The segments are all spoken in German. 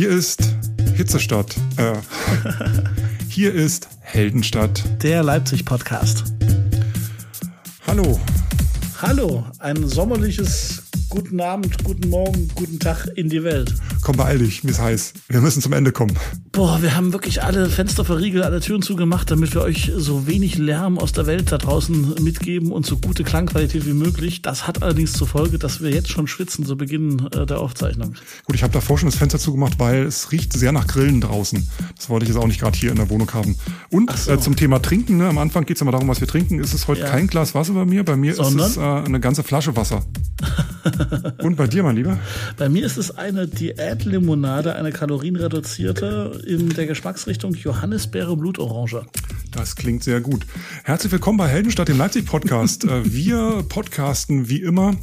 Hier ist Hitzestadt. Äh, hier ist Heldenstadt. Der Leipzig-Podcast. Hallo. Hallo, ein sommerliches Guten Abend, guten Morgen, guten Tag in die Welt. Komm, beeil dich, mir ist heiß. Wir müssen zum Ende kommen. Boah, wir haben wirklich alle Fenster verriegelt, alle Türen zugemacht, damit wir euch so wenig Lärm aus der Welt da draußen mitgeben und so gute Klangqualität wie möglich. Das hat allerdings zur Folge, dass wir jetzt schon schwitzen zu Beginn äh, der Aufzeichnung. Gut, ich habe davor schon das Fenster zugemacht, weil es riecht sehr nach Grillen draußen. Das wollte ich jetzt auch nicht gerade hier in der Wohnung haben. Und so. äh, zum Thema Trinken, ne? am Anfang geht es immer darum, was wir trinken. Ist es heute Ja. kein Glas Wasser bei mir? Bei mir Sondern? ist es äh, eine ganze Flasche Wasser. Und bei dir, mein Lieber? Bei mir ist es eine Diätlimonade, eine kalorienreduzierte in der Geschmacksrichtung Johannisbeere Blutorange. Das klingt sehr gut. Herzlich willkommen bei Heldenstadt, dem Leipzig-Podcast. Äh, Wir podcasten wie immer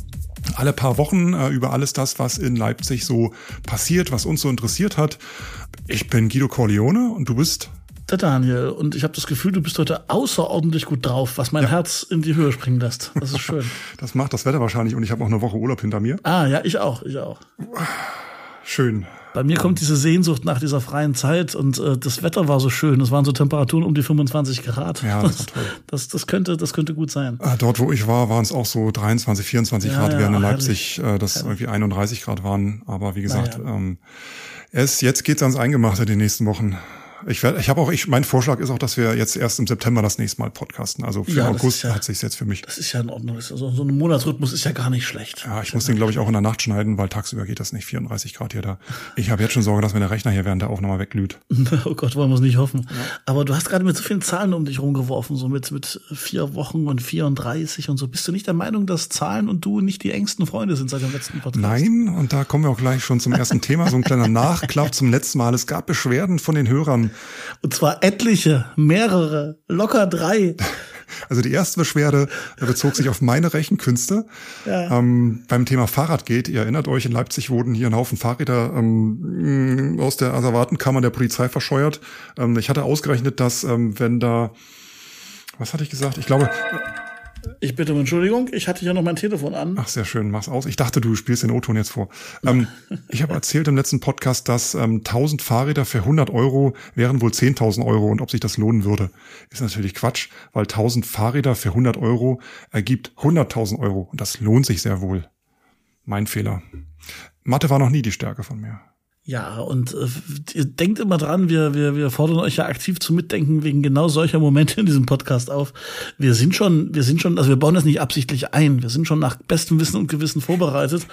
alle paar Wochen äh, über alles das, was in Leipzig so passiert, was uns so interessiert hat. Ich bin Guido Corleone und du bist Der Daniel, und ich habe das Gefühl, du bist heute außerordentlich gut drauf, was mein Herz in die Höhe springen lässt. Das ist schön. Das macht das Wetter wahrscheinlich und ich habe auch eine Woche Urlaub hinter mir. ah, ja, ich auch, ich auch. Schön. Bei mir kommt diese Sehnsucht nach dieser freien Zeit und äh, das Wetter war so schön. Es waren so Temperaturen um die 25 Grad. Ja, das. Das, das, könnte, das könnte gut sein. Äh, Dort, wo ich war, waren es auch so 23, 24 Ja, Grad, ja, während in herrlich. Leipzig äh, das irgendwie 31 Grad waren. Aber wie gesagt, Naja. ähm, es, jetzt geht's ans Eingemachte die nächsten Wochen. Ich werde, ich habe auch, ich, mein Vorschlag ist auch, dass wir jetzt erst im September das nächste Mal podcasten. Also für Ja, August ja- hat sich's jetzt für mich. Das ist ja in Ordnung. Also, so ein Monatsrhythmus ist ja gar nicht schlecht. Ja, ich muss den, glaube ich, auch in der Nacht schneiden, weil tagsüber geht das nicht. 34 Grad hier da. Ich habe jetzt schon Sorge, dass mir der Rechner hier während der Aufnahme wegglüht. Oh Gott, wollen wir es nicht hoffen. Aber du hast gerade mit so vielen Zahlen um dich rumgeworfen, so mit, mit vier Wochen und 34 und so. Bist du nicht der Meinung, dass Zahlen und du nicht die engsten Freunde sind seit dem letzten Podcast? Nein, und da kommen wir auch gleich schon zum ersten Thema. So ein kleiner Nachklapp zum letzten Mal. Es gab Beschwerden von den Hörern. Und zwar etliche, mehrere, locker drei. Also die erste Beschwerde äh, bezog sich auf meine Rechenkünste. Ja. Ähm, beim Thema Fahrradgate, ihr erinnert euch, in Leipzig wurden hier ein Haufen Fahrräder ähm, mh, aus der Asservatenkammer der Polizei verscheuert. Ähm, ich hatte ausgerechnet, dass ähm, wenn da, was hatte ich gesagt? Ich glaube, Ich bitte um Entschuldigung, ich hatte ja noch mein Telefon an. ach sehr schön, mach's aus. Ich dachte, du spielst den O-Ton jetzt vor. Ähm, ich habe erzählt im letzten Podcast, dass ähm, 1000 Fahrräder für 100 Euro wären wohl 10.000 Euro und ob sich das lohnen würde, ist natürlich Quatsch, weil 1000 Fahrräder für 100 Euro ergibt 100.000 Euro und das lohnt sich sehr wohl. Mein Fehler. Mathe war noch nie die Stärke von mir. Ja, und äh, ihr denkt immer dran, wir, wir, wir fordern euch ja aktiv zum Mitdenken wegen genau solcher Momente in diesem Podcast auf. Wir sind schon, wir sind schon, also wir bauen das nicht absichtlich ein. Wir sind schon nach bestem Wissen und Gewissen vorbereitet,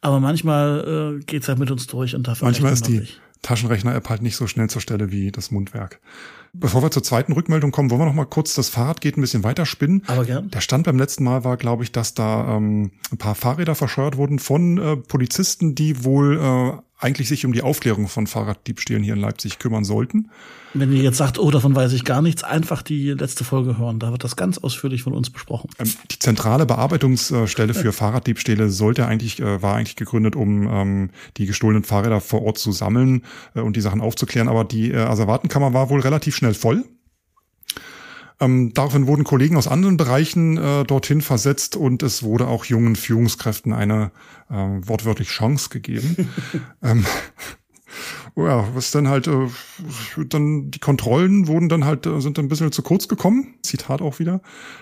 aber manchmal äh, geht's halt mit uns durch und dafür Manchmal ist die. Taschenrechner-App halt nicht so schnell zur Stelle wie das Mundwerk. Bevor wir zur zweiten Rückmeldung kommen, wollen wir noch mal kurz das Fahrrad geht ein bisschen weiter spinnen. Aber gern. Der Stand beim letzten Mal war, glaube ich, dass da ähm, ein paar Fahrräder verscheuert wurden von äh, Polizisten, die wohl äh, eigentlich sich um die Aufklärung von Fahrraddiebstählen hier in Leipzig kümmern sollten. Wenn ihr jetzt sagt, oh, davon weiß ich gar nichts, einfach die letzte Folge hören. Da wird das ganz ausführlich von uns besprochen. Ähm, die zentrale Bearbeitungsstelle für Fahrraddiebstähle sollte eigentlich, äh, war eigentlich gegründet, um ähm, die gestohlenen Fahrräder vor Ort zu sammeln äh, und die Sachen aufzuklären. Aber die äh, Asservatenkammer war wohl relativ schnell voll. Ähm, daraufhin wurden Kollegen aus anderen Bereichen äh, dorthin versetzt und es wurde auch jungen Führungskräften eine äh, wortwörtlich Chance gegeben. ähm, oh ja, was dann halt, äh, dann die Kontrollen wurden dann halt, äh, sind dann ein bisschen zu kurz gekommen. Zitat auch wieder.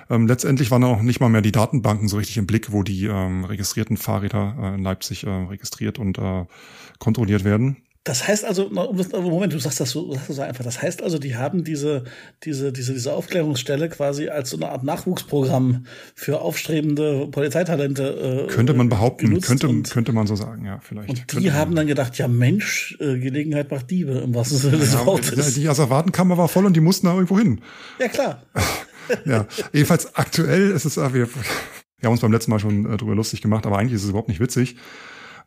Ähm, letztendlich waren auch nicht mal mehr die Datenbanken so richtig im Blick, wo die ähm, registrierten Fahrräder äh, in Leipzig äh, registriert und äh, kontrolliert werden. Das heißt also, das- Moment, du sagst das so, sagst das so einfach. Das heißt also, die haben diese, diese, diese, diese Aufklärungsstelle quasi als so eine Art Nachwuchsprogramm für aufstrebende Polizeitalente. Äh, Könnte man behaupten, könnte, und, könnte man so sagen, ja, vielleicht. und die haben dann gedacht, ja Mensch, äh, Gelegenheit macht Diebe im wahrsten Sinne des ja, Wortes. die Asservatenkammer war voll und die mussten da irgendwo hin. Ja klar. Ja, jedenfalls aktuell ist es, äh, wir, wir haben uns beim letzten Mal schon äh, drüber lustig gemacht, aber eigentlich ist es überhaupt nicht witzig.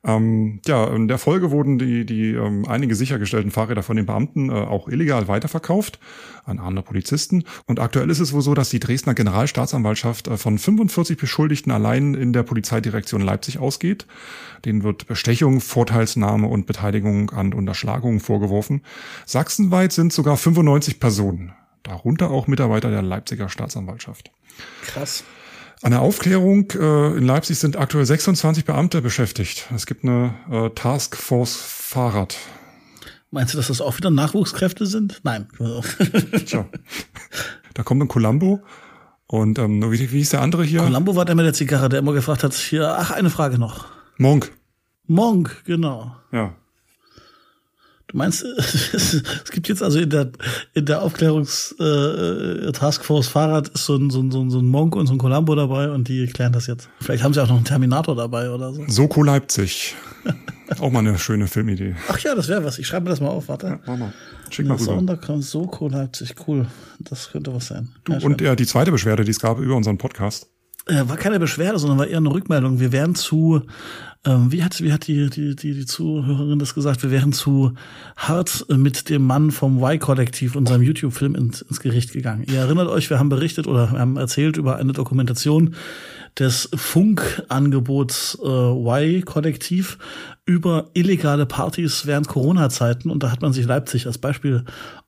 Ähm, ja, in der Folge wurden die, die ähm, einige sichergestellten Fahrräder von den Beamten äh, auch illegal weiterverkauft an andere Polizisten. Und aktuell ist es wohl so, dass die Dresdner Generalstaatsanwaltschaft äh, von 45 Beschuldigten allein in der Polizeidirektion Leipzig ausgeht. Denen wird Bestechung, Vorteilsnahme und Beteiligung an Unterschlagungen vorgeworfen. Sachsenweit sind sogar 95 Personen, darunter auch Mitarbeiter der Leipziger Staatsanwaltschaft. Krass. An der Aufklärung äh, in Leipzig sind aktuell 26 Beamte beschäftigt. Es gibt eine äh, Taskforce Fahrrad. Meinst du, dass das auch wieder Nachwuchskräfte sind? Nein. Tja. Da kommt ein Columbo und ähm, wie, wie ist der andere hier? Columbo war der mit der Zigarre, der immer gefragt hat, hier, ach, eine Frage noch. Monk. Monk, genau. Ja. Du meinst, es gibt jetzt also in der, in der Aufklärungs äh, Taskforce Fahrrad ist so ein, so, ein, so ein Monk und so ein Columbo dabei und die klären das jetzt. Vielleicht haben sie auch noch einen Terminator dabei oder so. Soko Leipzig. auch mal eine schöne Filmidee. Ach ja, das wäre was. Ich schreibe mir das mal auf, warte. Ja, mach mal. Schick mal rüber. Sonderkram Soko Leipzig, cool. Das könnte was sein. Du, und ja, die zweite Beschwerde, die es gab über unseren Podcast. Äh, war keine Beschwerde, sondern war eher eine Rückmeldung. Wir wären zu, ähm, wie hat, wie hat die, die, die, die Zuhörerin das gesagt? Wir wären zu hart mit dem Mann vom Y-Kollektiv, unserem YouTube-Film, ins, ins Gericht gegangen. Ihr erinnert euch, wir haben berichtet oder wir haben erzählt über eine Dokumentation des Funkangebots äh, Y-Kollektiv über illegale Partys während Corona-Zeiten und da hat man sich Leipzig als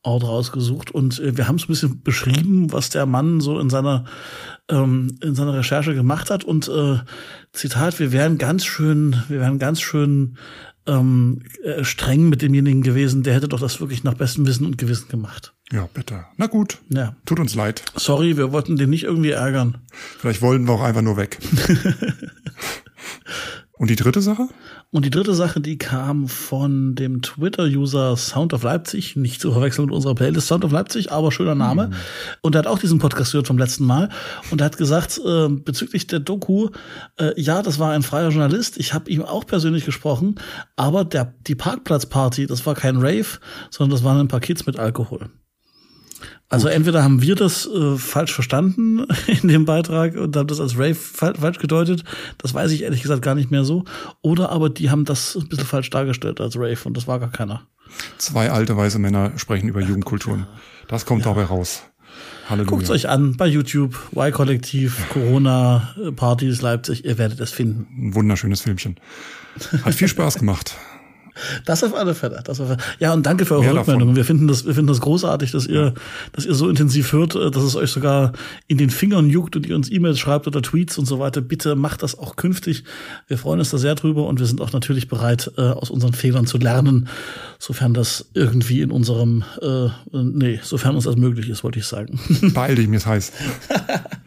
Beispielort rausgesucht und äh, wir haben es ein bisschen beschrieben, was der Mann so in seiner ähm, in seiner Recherche gemacht hat und äh, Zitat, wir wären ganz schön, wir wären ganz schön ähm, äh, streng mit demjenigen gewesen, der hätte doch das wirklich nach bestem Wissen und Gewissen gemacht. Ja, bitte. Na gut. Ja. Tut uns leid. Sorry, wir wollten den nicht irgendwie ärgern. Vielleicht wollten wir auch einfach nur weg. Und die dritte Sache? Und die dritte Sache, die kam von dem Twitter-User Sound of Leipzig, nicht zu verwechseln mit unserer Playlist Sound of Leipzig, aber schöner Name. Mhm. Und er hat auch diesen Podcast gehört vom letzten Mal und er hat gesagt, äh, bezüglich der Doku, äh, ja, das war ein freier Journalist, ich habe ihm auch persönlich gesprochen, aber der, die Parkplatzparty, das war kein Rave, sondern das waren ein paar Kids mit Alkohol. Also entweder haben wir das äh, falsch verstanden in dem Beitrag und haben das als Rave fa falsch gedeutet, das weiß ich ehrlich gesagt gar nicht mehr so, oder aber die haben das ein bisschen falsch dargestellt als Rave und das war gar keiner. Zwei alte weiße Männer sprechen über ja, Jugendkulturen. Das kommt ja. dabei raus. Halleluja. Guckt's euch an bei YouTube, Y-Kollektiv, Corona, Partys Leipzig, ihr werdet es finden. Ein wunderschönes Filmchen. Hat viel Spaß gemacht. Das auf alle Fälle. Das auf alle. Ja, und danke für eure Mehr Rückmeldungen. Wir finden das, wir finden das großartig, dass ihr, dass ihr so intensiv hört, äh, dass es euch sogar in den Fingern juckt und ihr uns E-Mails schreibt oder Tweets und so weiter. Bitte macht das auch künftig. Wir freuen uns da sehr drüber und wir sind auch natürlich bereit, äh, aus unseren Fehlern zu lernen, sofern das irgendwie in unserem, äh, nee, sofern uns das möglich ist, wollte ich sagen. Beeil dich, mir ist heiß.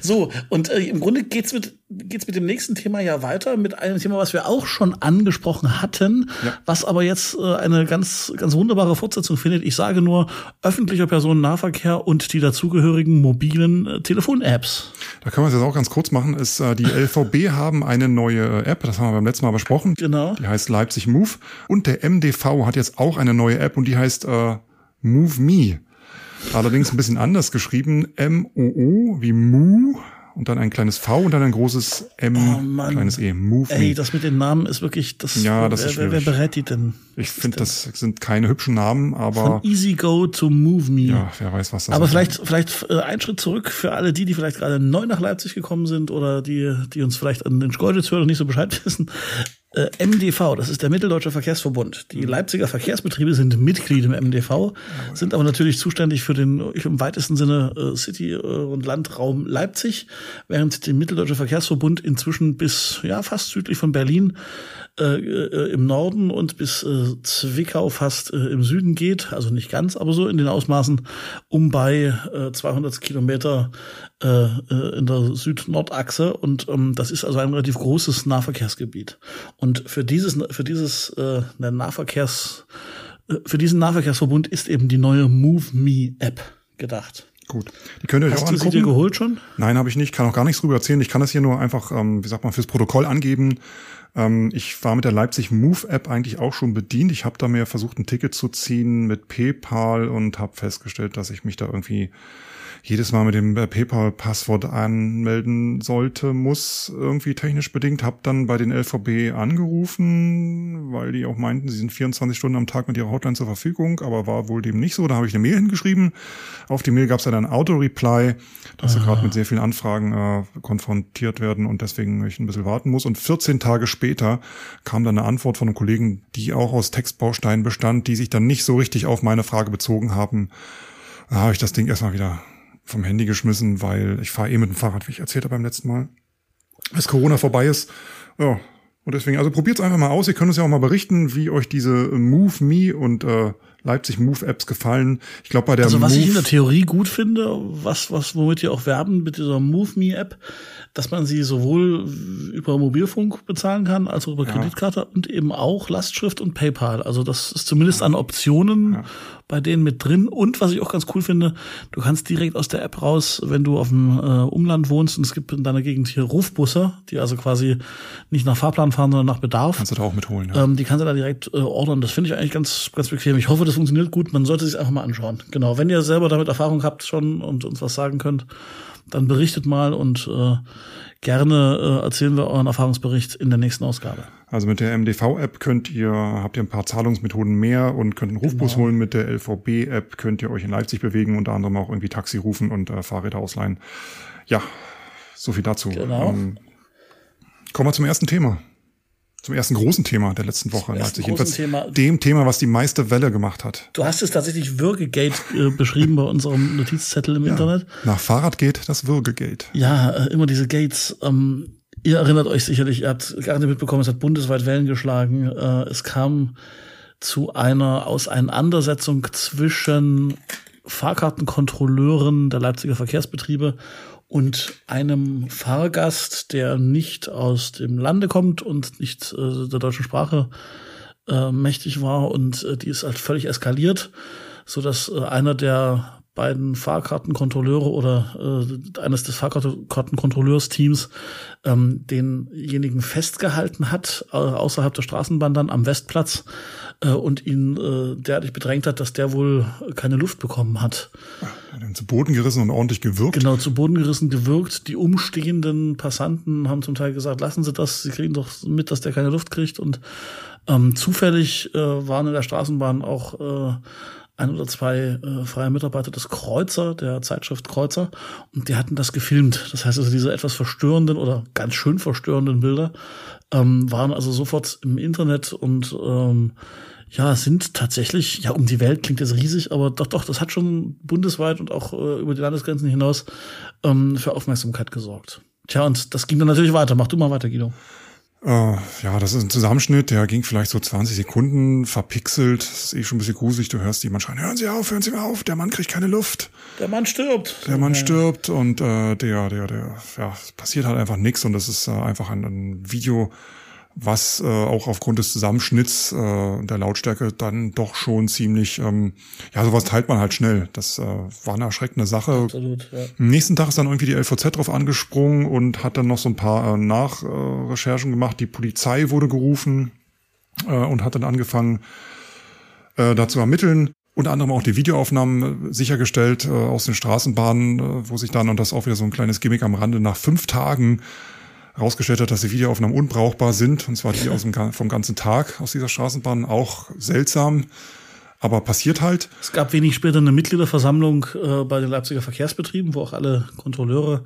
So, und äh, im Grunde geht's mit, geht's mit dem nächsten Thema ja weiter, mit einem Thema, was wir auch schon angesprochen hatten, ja. was aber jetzt äh, eine ganz, ganz wunderbare Fortsetzung findet. Ich sage nur öffentlicher Personennahverkehr und die dazugehörigen mobilen äh, Telefon-Apps. Da können wir es jetzt auch ganz kurz machen. Ist, äh, die LVB haben eine neue App, das haben wir beim letzten Mal besprochen. Genau. Die heißt Leipzig Move. Und der MDV hat jetzt auch eine neue App und die heißt äh, Move Me. Allerdings ein bisschen anders geschrieben. M-O-O wie Mu und dann ein kleines V und dann ein großes M, oh kleines E. Move Ey, das mit den Namen ist wirklich, das, ja, das wer, ist schwierig. wer berät die denn? Ich finde, das sind keine hübschen Namen, aber. Von Easy Go to Move Me. Ja, wer weiß, was das aber ist. Aber vielleicht, vielleicht äh, ein Schritt zurück für alle die, die vielleicht gerade neu nach Leipzig gekommen sind oder die, die uns vielleicht an den Schkeuditz hören und nicht so Bescheid wissen. Äh, MDV, das ist der Mitteldeutsche Verkehrsverbund. Die Leipziger Verkehrsbetriebe sind Mitglied im MDV, sind aber natürlich zuständig für den im weitesten Sinne äh, City- äh, und Landraum Leipzig, während der Mitteldeutsche Verkehrsverbund inzwischen bis ja fast südlich von Berlin äh, äh, im Norden und bis äh, Zwickau fast im Süden geht, also nicht ganz, aber so in den Ausmaßen um bei äh, 200 Kilometer in der Süd-Nord-Achse und ähm, das ist also ein relativ großes Nahverkehrsgebiet. Und für dieses für dieses äh, Nahverkehrs äh, für diesen Nahverkehrsverbund ist eben die neue Move Me App gedacht. Gut. Die könnt ihr euch Hast auch angucken. Hast du sie dir geholt schon? Nein, habe ich nicht. Kann auch gar nichts drüber erzählen. Ich kann das hier nur einfach, ähm, wie sagt man, fürs Protokoll angeben. Ähm, ich war mit der Leipzig Move App eigentlich auch schon bedient. Ich habe da mir versucht, ein Ticket zu ziehen mit PayPal und habe festgestellt, dass ich mich da irgendwie jedes Mal mit dem äh, PayPal-Passwort anmelden sollte, muss irgendwie technisch bedingt. Hab dann bei den LVB angerufen, weil die auch meinten, sie sind 24 Stunden am Tag mit ihrer Hotline zur Verfügung, aber war wohl dem nicht so. Da habe ich eine Mail hingeschrieben. Auf die Mail gab es dann ein Auto-Reply, dass sie gerade mit sehr vielen Anfragen äh, konfrontiert werden und deswegen ich ein bisschen warten muss. Und 14 Tage später kam dann eine Antwort von einem Kollegen, die auch aus Textbausteinen bestand, die sich dann nicht so richtig auf meine Frage bezogen haben. Da habe ich das Ding erstmal wieder vom Handy geschmissen, weil ich fahre eh mit dem Fahrrad, wie ich erzählt habe beim letzten Mal. Als Corona vorbei ist, ja, Und deswegen, also probiert es einfach mal aus. Ihr könnt uns ja auch mal berichten, wie euch diese Move Me und äh, Leipzig Move Apps gefallen. Ich glaube bei der Also was Move ich in der Theorie gut finde, was was womit wir auch werben mit dieser Move Me App, dass man sie sowohl über Mobilfunk bezahlen kann, als auch über Ja. Kreditkarte und eben auch Lastschrift und PayPal. Also das ist zumindest an Optionen Ja. Bei denen mit drin. Und was ich auch ganz cool finde, du kannst direkt aus der App raus, wenn du auf dem äh, Umland wohnst und es gibt in deiner Gegend hier Rufbusse, die also quasi nicht nach Fahrplan fahren, sondern nach Bedarf. kannst du da auch mitholen. Ja. Ähm, die kannst du da direkt äh, ordern. Das finde ich eigentlich ganz, ganz bequem. Ich hoffe, das funktioniert gut. Man sollte sich einfach mal anschauen. Genau. Wenn ihr selber damit Erfahrung habt schon und uns was sagen könnt, dann berichtet mal und äh, gerne äh, erzählen wir euren Erfahrungsbericht in der nächsten Ausgabe. Also mit der MDV-App könnt ihr, habt ihr ein paar Zahlungsmethoden mehr und könnt einen Rufbus Genau. holen. Mit der LVB-App könnt ihr euch in Leipzig bewegen, unter anderem auch irgendwie Taxi rufen und äh, Fahrräder ausleihen. Ja, so viel dazu. Genau. Ähm, kommen wir zum ersten Thema. Zum ersten großen Thema der letzten Woche in Leipzig. Jedenfalls Thema. dem Thema, was die meiste Welle gemacht hat. Du hast es tatsächlich Würgegate äh, beschrieben bei unserem Notizzettel im Internet. Nach Fahrradgate das Würgegate. Ja, äh, immer diese Gates. Ähm, ihr erinnert euch sicherlich, ihr habt gerade mitbekommen, es hat bundesweit Wellen geschlagen. Äh, es kam zu einer Auseinandersetzung zwischen Fahrkartenkontrolleuren der Leipziger Verkehrsbetriebe und einem Fahrgast, der nicht aus dem Lande kommt und nicht äh, der deutschen Sprache äh, mächtig war und äh, die ist halt völlig eskaliert, so dass äh, einer der beiden Fahrkartenkontrolleure oder äh, eines des Fahrkartenkontrolleursteams ähm, denjenigen festgehalten hat äh, außerhalb der Straßenbahn dann am Westplatz äh, und ihn äh, derartig bedrängt hat, dass der wohl keine Luft bekommen hat. Ihn zu Boden gerissen und ordentlich gewürgt. Genau, zu Boden gerissen, gewürgt. Die umstehenden Passanten haben zum Teil gesagt, lassen Sie das, Sie kriegen doch mit, dass der keine Luft kriegt. Und ähm, zufällig äh, waren in der Straßenbahn auch äh, ein oder zwei äh, freie Mitarbeiter des Kreuzer, der Zeitschrift Kreuzer, und die hatten das gefilmt. Das heißt also, diese etwas verstörenden oder ganz schön verstörenden Bilder ähm, waren also sofort im Internet und ähm, ja, sind tatsächlich, ja, um die Welt klingt jetzt riesig, aber doch, doch, das hat schon bundesweit und auch äh, über die Landesgrenzen hinaus ähm, für Aufmerksamkeit gesorgt. Tja, und das ging dann natürlich weiter. Mach du mal weiter, Guido. Äh, ja, das ist ein Zusammenschnitt, der ging vielleicht so 20 Sekunden, verpixelt. Das ist eh schon ein bisschen gruselig. Du hörst jemand schreien, hören Sie auf, hören Sie mal auf, der Mann kriegt keine Luft. Der Mann stirbt. Der Mann stirbt und äh, der, der, der, ja, es passiert halt einfach nichts und das ist äh, einfach ein, ein Video, was äh, auch aufgrund des Zusammenschnitts äh, und der Lautstärke dann doch schon ziemlich, ähm, ja, sowas teilt man halt schnell. Das äh, war eine erschreckende Sache. Absolut, ja. Am nächsten Tag ist dann irgendwie die LVZ drauf angesprungen und hat dann noch so ein paar äh, Nachrecherchen gemacht. Die Polizei wurde gerufen äh, und hat dann angefangen, äh, da zu ermitteln. Unter anderem auch die Videoaufnahmen äh, sichergestellt äh, aus den Straßenbahnen, äh, wo sich dann, und das auch wieder so ein kleines Gimmick am Rande, nach fünf Tagen rausgestellt hat, dass die Videoaufnahmen unbrauchbar sind. Und zwar die aus dem, vom ganzen Tag aus dieser Straßenbahn. Auch seltsam, aber passiert halt. Es gab wenig später eine Mitgliederversammlung äh, bei den Leipziger Verkehrsbetrieben, wo auch alle Kontrolleure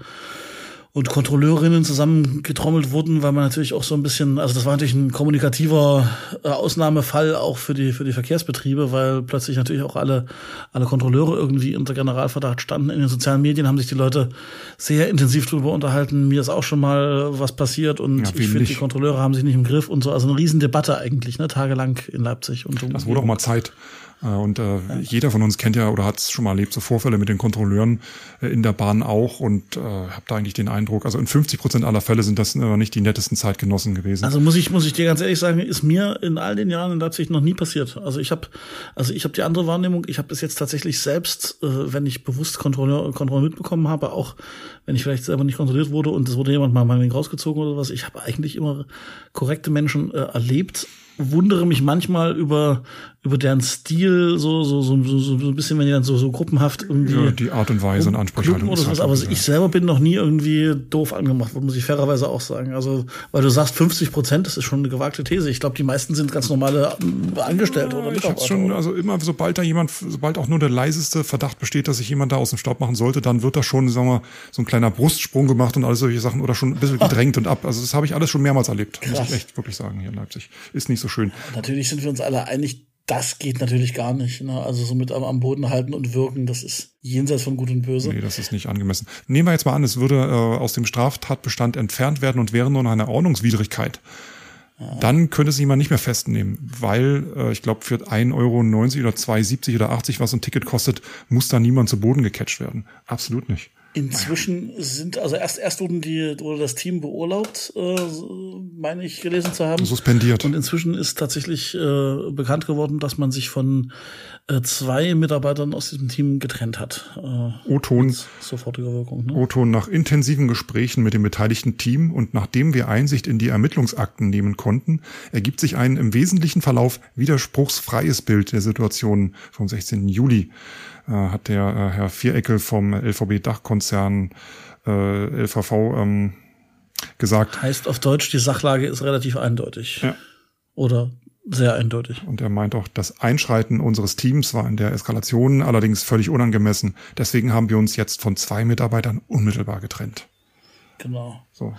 und Kontrolleurinnen zusammengetrommelt wurden, weil man natürlich auch so ein bisschen, also das war natürlich ein kommunikativer äh, Ausnahmefall auch für die für die Verkehrsbetriebe, weil plötzlich natürlich auch alle alle Kontrolleure irgendwie unter Generalverdacht standen. In den sozialen Medien haben sich die Leute sehr intensiv darüber unterhalten. Mir ist auch schon mal was passiert und Ja, ich finde, die Kontrolleure haben sich nicht im Griff und so. Also eine Riesendebatte eigentlich, ne, tagelang in Leipzig. Und Das wurde auch mal Zeit. Äh, Und äh, jeder von uns kennt ja oder hat es schon mal erlebt, so Vorfälle mit den Kontrolleuren äh, in der Bahn auch und äh, habe da eigentlich den Eindruck, also in 50 Prozent aller Fälle sind das äh, nicht die nettesten Zeitgenossen gewesen. Also muss ich muss ich dir ganz ehrlich sagen, ist mir in all den Jahren in Leipzig noch nie passiert. Also ich habe also ich habe die andere Wahrnehmung. Ich habe bis jetzt tatsächlich selbst, äh, wenn ich bewusst Kontrolle Kontrolle mitbekommen habe, auch wenn ich vielleicht selber nicht kontrolliert wurde und es wurde jemand mal meinetwegen rausgezogen oder was, ich habe eigentlich immer korrekte Menschen äh, erlebt. Wundere mich manchmal über über deren Stil so so so so, so ein bisschen, wenn die dann so so gruppenhaft irgendwie ja, die Art und Weise und Ansprechhaltung. oder ist sowas, halt aber wieder- ich selber bin noch nie irgendwie doof angemacht worden, muss ich fairerweise auch sagen. Also, weil du sagst 50 Prozent, das ist schon eine gewagte These. Ich glaube, die meisten sind ganz normale ähm, Angestellte oder ich Mitarbeiter. hab's schon, oder? also immer, sobald da jemand, sobald auch nur der leiseste Verdacht besteht, dass sich jemand da aus dem Staub machen sollte, dann wird da schon, sagen wir, so ein kleiner Brustsprung gemacht und all solche Sachen oder schon ein bisschen gedrängt und ab. Also das habe ich alles schon mehrmals erlebt, muss Krass. ich echt wirklich sagen, hier in Leipzig. Ist nicht so schön. Natürlich sind wir uns alle einig, das geht natürlich gar nicht. Ne? Also so mit am, am Boden halten und wirken, das ist jenseits von Gut und Böse. Nee, das ist nicht angemessen. Nehmen wir jetzt mal an, es würde äh, aus dem Straftatbestand entfernt werden und wäre nur noch eine Ordnungswidrigkeit. dann könnte es jemand nicht mehr festnehmen, weil äh, ich glaube, für 1,90 Euro oder 2,70 oder 80, was ein Ticket kostet, muss da niemand zu Boden gecatcht werden. Absolut nicht. Inzwischen sind, also erst, erst wurden die, wurde das Team beurlaubt, äh, meine ich gelesen zu haben. Suspendiert. Und inzwischen ist tatsächlich äh, bekannt geworden, dass man sich von äh, zwei Mitarbeitern aus diesem Team getrennt hat. Äh, O-Ton. Sofortige Wirkung. Ne? O-Ton nach intensiven Gesprächen mit dem beteiligten Team und nachdem wir Einsicht in die Ermittlungsakten nehmen konnten, ergibt sich ein im wesentlichen Verlauf widerspruchsfreies Bild der Situation vom 16. Juli äh, hat der äh, Herr Viereckel vom LVB-Dachkonzern äh, LVV ähm, gesagt. Heißt auf Deutsch, die Sachlage ist relativ eindeutig. Ja. Oder sehr eindeutig. Und er meint auch, das Einschreiten unseres Teams war in der Eskalation allerdings völlig unangemessen. Deswegen haben wir uns jetzt von zwei Mitarbeitern unmittelbar getrennt. Genau. So.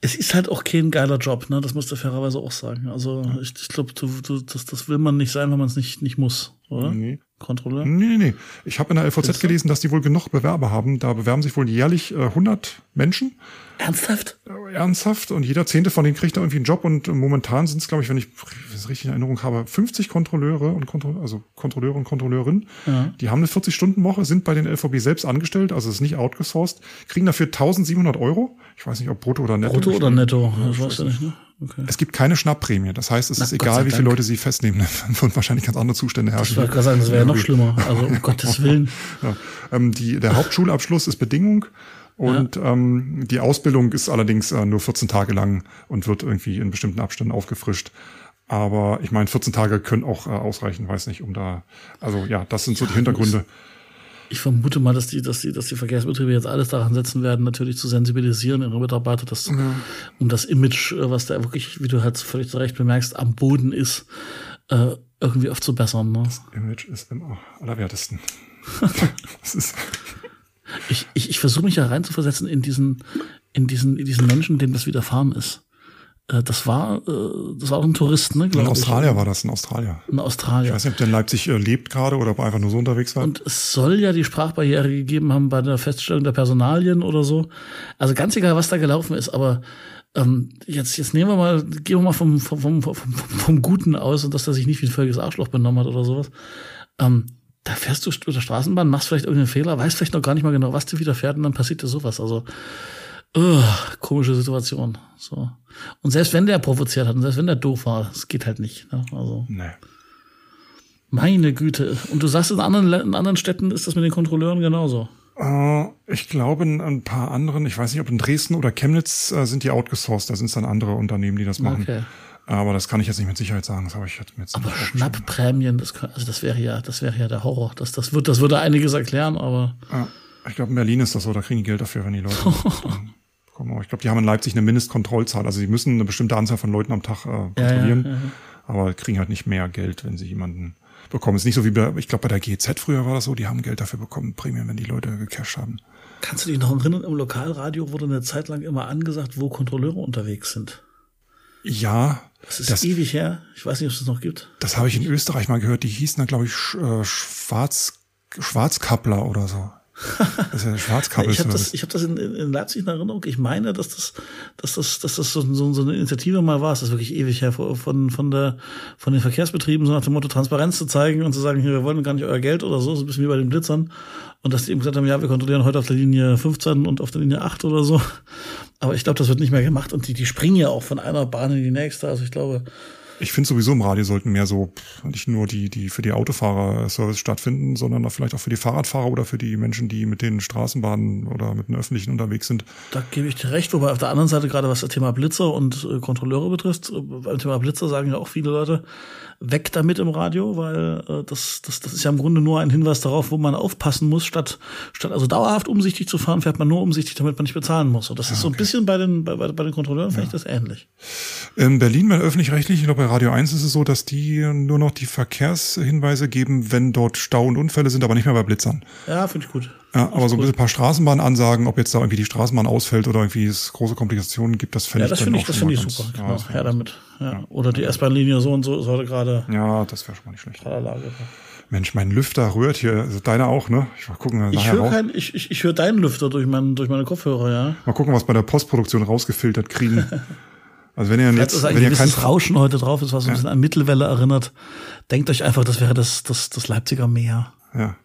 Es ist halt auch kein geiler Job, ne? Das musst du fairerweise auch sagen. Also ich, ich glaube, du, du, das, das will man nicht sein, wenn man es nicht, nicht muss, oder? Nee. Kontrolleur? Nee, nee, nee. Ich habe in der LVZ gelesen, dass die wohl genug Bewerber haben. Da bewerben sich wohl jährlich äh, 100 Menschen. Ernsthaft? Äh, ernsthaft. Und jeder Zehnte von denen kriegt da irgendwie einen Job. Und momentan sind es, glaube ich, wenn ich das richtig in Erinnerung habe, 50 Kontrolleure und Kontro also Kontrolleure und Kontrolleurinnen. Ja. Die haben eine 40-Stunden-Woche, sind bei den LVB selbst angestellt, also ist nicht outgesourced, kriegen dafür 1700 Euro. Ich weiß nicht, ob brutto oder netto. Brutto oder netto, das weiß ich nicht, ne? Okay. Es gibt keine Schnappprämie. Das heißt, es Na, ist egal, wie viele Leute sie festnehmen. Dann würden wahrscheinlich ganz andere Zustände herrschen. Ich wollte gerade sagen, das wäre ja noch schlimmer. Also um Gottes Willen. Ja. Ähm, die, der Hauptschulabschluss ist Bedingung. Und ja. ähm, die Ausbildung ist allerdings äh, nur 14 Tage lang und wird irgendwie in bestimmten Abständen aufgefrischt. Aber ich meine, 14 Tage können auch äh, ausreichen, weiß nicht, um da. Also ja, das sind so die Hintergründe. Ich vermute mal, dass die, dass die, dass die Verkehrsbetriebe jetzt alles daran setzen werden, natürlich zu sensibilisieren ihre Mitarbeiter, dass, ja. um das Image, äh, was da wirklich, wie du halt völlig zu Recht bemerkst, am Boden ist, äh, irgendwie aufzubessern. Ne? Das Image ist im allerwertesten. das ist ich, ich, ich versuche mich ja reinzuversetzen in diesen, in diesen, in diesen Menschen, denen das widerfahren ist. Äh, das war, äh, das war auch ein Tourist, ne? In Australien war das, in Australien. In Australien. Ich weiß nicht, ob der in Leipzig äh, lebt gerade oder ob er einfach nur so unterwegs war. Und es soll ja die Sprachbarriere gegeben haben bei der Feststellung der Personalien oder so. Also ganz egal, was da gelaufen ist, aber ähm, jetzt, jetzt nehmen wir mal, gehen wir mal vom, vom, vom, vom, vom Guten aus und dass er sich nicht wie ein völliges Arschloch benommen hat oder sowas. Ähm, da fährst du der Straßenbahn, machst vielleicht irgendeinen Fehler, weißt vielleicht noch gar nicht mal genau, was dir widerfährt und dann passiert dir sowas. Also uh, komische Situation. So. Und selbst wenn der provoziert hat und selbst wenn der doof war, es geht halt nicht. Ne? Also. Nee. Meine Güte. Und du sagst, in anderen, in anderen Städten ist das mit den Kontrolleuren genauso. Uh, ich glaube, in ein paar anderen, ich weiß nicht, ob in Dresden oder Chemnitz uh, sind die outgesourced, da sind es dann andere Unternehmen, die das machen. Okay. Aber das kann ich jetzt nicht mit Sicherheit sagen. Das habe ich jetzt jetzt Aber Schnappprämien, das, also das wäre ja, das wäre ja der Horror. Das, das wird, das würde einiges erklären, aber. Ja, ich glaube, in Berlin ist das so, da kriegen die Geld dafür, wenn die Leute ich glaube, die haben in Leipzig eine Mindestkontrollzahl. Also sie müssen eine bestimmte Anzahl von Leuten am Tag äh, kontrollieren, ja, ja, ja. aber kriegen halt nicht mehr Geld, wenn sie jemanden bekommen. Ist nicht so wie bei, ich glaube, bei der GZ früher war das so, die haben Geld dafür bekommen, Prämien, wenn die Leute gecasht haben. Kannst du dich noch erinnern, im Lokalradio wurde eine Zeit lang immer angesagt, wo Kontrolleure unterwegs sind. Ja. Das ist das, ewig her. Ich weiß nicht, ob es das noch gibt. Das habe ich in Österreich mal gehört. Die hießen dann, glaube ich, äh, Schwarz, Schwarzkappler oder so. Das ist ja Schwarzkappel. ich habe das, ich hab das in, in Leipzig in Erinnerung. Ich meine, dass das, dass das, dass das so, so, so eine Initiative mal war. Das ist wirklich ewig her von, von, der, von den Verkehrsbetrieben, so nach dem Motto Transparenz zu zeigen und zu sagen, hier, wir wollen gar nicht euer Geld oder so, so ein bisschen wie bei den Blitzern. Und dass die eben gesagt haben, ja, wir kontrollieren heute auf der Linie 15 und auf der Linie 8 oder so. Aber ich glaube, das wird nicht mehr gemacht und die, die springen ja auch von einer Bahn in die nächste. Also ich glaube. Ich finde sowieso im Radio sollten mehr so nicht nur die, die für die Autofahrer Service stattfinden, sondern vielleicht auch für die Fahrradfahrer oder für die Menschen, die mit den Straßenbahnen oder mit den Öffentlichen unterwegs sind. Da gebe ich dir recht, wobei auf der anderen Seite gerade was das Thema Blitzer und äh, Kontrolleure betrifft, äh, beim Thema Blitzer sagen ja auch viele Leute, weg damit im Radio, weil äh, das, das, das ist ja im Grunde nur ein Hinweis darauf, wo man aufpassen muss, statt, statt also dauerhaft umsichtig zu fahren, fährt man nur umsichtig, damit man nicht bezahlen muss. Und das ist okay. so ein bisschen bei den, bei, bei den Kontrolleuren, ja. finde ich das ähnlich. In Berlin bei öffentlich-rechtlich, ich glaube bei Radio 1 ist es so, dass die nur noch die Verkehrshinweise geben, wenn dort Stau und Unfälle sind, aber nicht mehr bei Blitzern. Ja, finde ich gut. Ja, aber so ein paar Straßenbahnansagen, ob jetzt da irgendwie die Straßenbahn ausfällt oder irgendwie es große Komplikationen gibt, das fände ja, das ich dann ich, das finde ich super. Genau, ja, her damit. Ja. ja. Oder die S-Bahn-Linie so und so sollte gerade. Ja, das wäre schon mal nicht schlecht. Lage. Mensch, mein Lüfter rührt hier, also deiner auch, ne? Ich mal gucken. Ich höre kein, ich, ich, ich höre deinen Lüfter durch, mein, durch meine Kopfhörer, ja. Mal gucken, was bei der Postproduktion rausgefiltert kriegen. Also wenn ihr jetzt, ist ein wenn ihr kein Rauschen heute drauf ist, was ja. ein bisschen an Mittelwelle erinnert, denkt euch einfach, das wäre das, das, das Leipziger Meer. Ja.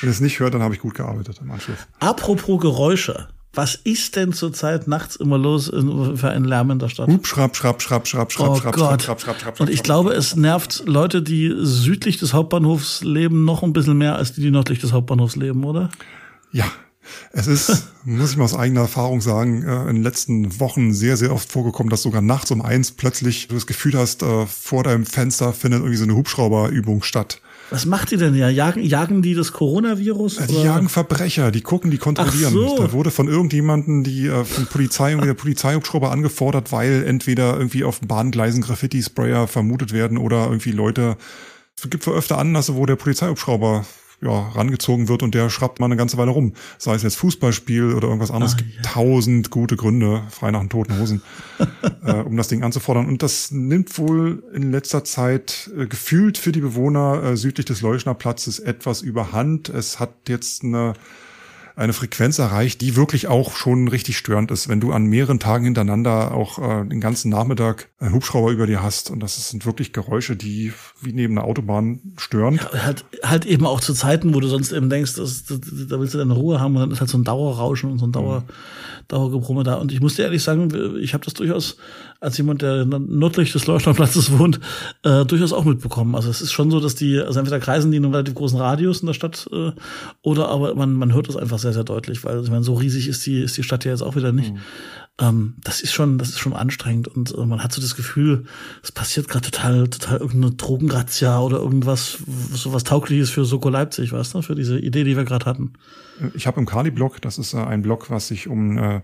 Wenn ihr es nicht hört, dann habe ich gut gearbeitet im Anschluss. Apropos Geräusche. Was ist denn zurzeit nachts immer los in, für einen Lärm in der Stadt? Hup, schrapp, schrapp, schrapp, schrapp, schrapp, Oh schrapp, Gott. schrapp, schrapp, schrapp, Und ich glaube, es nervt Leute, die südlich des Hauptbahnhofs leben, noch ein bisschen mehr als die, die nördlich des Hauptbahnhofs leben, oder? Ja. Es ist, muss ich mal aus eigener Erfahrung sagen, äh, in den letzten Wochen sehr, sehr oft vorgekommen, dass sogar nachts um eins plötzlich du das Gefühl hast, äh, vor deinem Fenster findet irgendwie so eine Hubschrauberübung statt. Was macht die denn ja? Jagen, jagen die das Coronavirus? Die oder? jagen Verbrecher, die gucken, die kontrollieren. So. Da wurde von irgendjemandem die äh, von Polizei der Polizeihubschrauber angefordert, weil entweder irgendwie auf Bahngleisen Graffiti-Sprayer vermutet werden oder irgendwie Leute. Es gibt wohl öfter Anlässe, wo der Polizeihubschrauber ja, rangezogen wird und der schrappt mal eine ganze Weile rum. Sei es jetzt Fußballspiel oder irgendwas anderes. Ah, es gibt ja. tausend gute Gründe, frei nach den toten Hosen, äh, um das Ding anzufordern. Und das nimmt wohl in letzter Zeit äh, gefühlt für die Bewohner äh, südlich des Leuschner Platzes etwas überhand. Es hat jetzt eine eine Frequenz erreicht, die wirklich auch schon richtig störend ist, wenn du an mehreren Tagen hintereinander auch äh, den ganzen Nachmittag einen Hubschrauber über dir hast. Und das sind wirklich Geräusche, die wie neben einer Autobahn stören. Halt, halt eben auch zu Zeiten, wo du sonst eben denkst, das, das, da willst du deine Ruhe haben und dann ist halt so ein Dauerrauschen und so ein Dauer, Dauergebrumme da. Und ich muss dir ehrlich sagen, ich habe das durchaus als jemand, der nördlich des Leuchtturmplatzes wohnt, äh, durchaus auch mitbekommen. Also es ist schon so, dass die, also entweder kreisen die in einem relativ großen Radius in der Stadt äh, oder aber man, man hört es einfach sehr, sehr deutlich, weil ich meine, so riesig ist die, ist die Stadt ja jetzt auch wieder nicht. Mhm. Ähm, das ist schon, das ist schon anstrengend und äh, man hat so das Gefühl, es passiert gerade total, total irgendeine Drogenrazzia oder irgendwas, so was taugliches für Soko Leipzig, weißt du, für diese Idee, die wir gerade hatten. Ich habe im Kali-Blog, das ist äh, ein Blog, was sich um äh,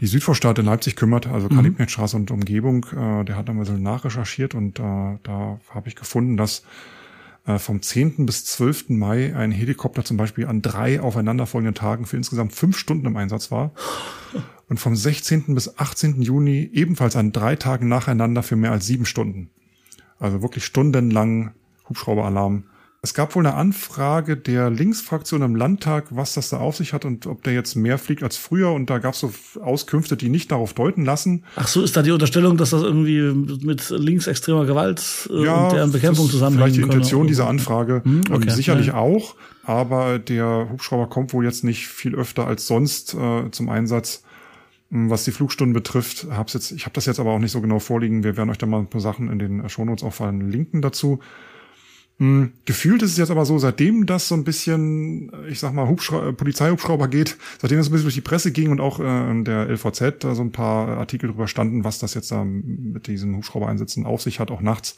die Südvorstadt in Leipzig kümmert, also Mhm. Kalibnettstraße und Umgebung. Äh, der hat da mal so nachrecherchiert und äh, da habe ich gefunden, dass äh, vom 10. bis 12. Mai ein Helikopter zum Beispiel an drei aufeinanderfolgenden Tagen für insgesamt fünf Stunden im Einsatz war. Und vom 16. bis 18. Juni ebenfalls an drei Tagen nacheinander für mehr als sieben Stunden. Also wirklich stundenlang Hubschrauberalarm. Es gab wohl eine Anfrage der Linksfraktion im Landtag, was das da auf sich hat und ob der jetzt mehr fliegt als früher. Und da gab es so Auskünfte, die nicht darauf deuten lassen. Ach so, ist da die Unterstellung, dass das irgendwie mit linksextremer Gewalt äh, und deren Bekämpfung zusammenhängen Vielleicht die? Intention dieser Anfrage. Hm, okay. sicherlich Ja. auch. Aber der Hubschrauber kommt wohl jetzt nicht viel öfter als sonst äh, zum Einsatz. Ähm, Was die Flugstunden betrifft, hab's jetzt, ich habe das jetzt aber auch nicht so genau vorliegen. Wir werden euch da mal ein paar Sachen in den Shownotes auch verlinken dazu. Hm, Gefühlt ist es jetzt aber so, seitdem das so ein bisschen, ich sag mal, Hubschra äh, Polizeihubschrauber geht, seitdem das ein bisschen durch die Presse ging und auch äh, in der LVZ da so ein paar Artikel drüber standen, was das jetzt da mit diesen Hubschraubereinsätzen auf sich hat, auch nachts,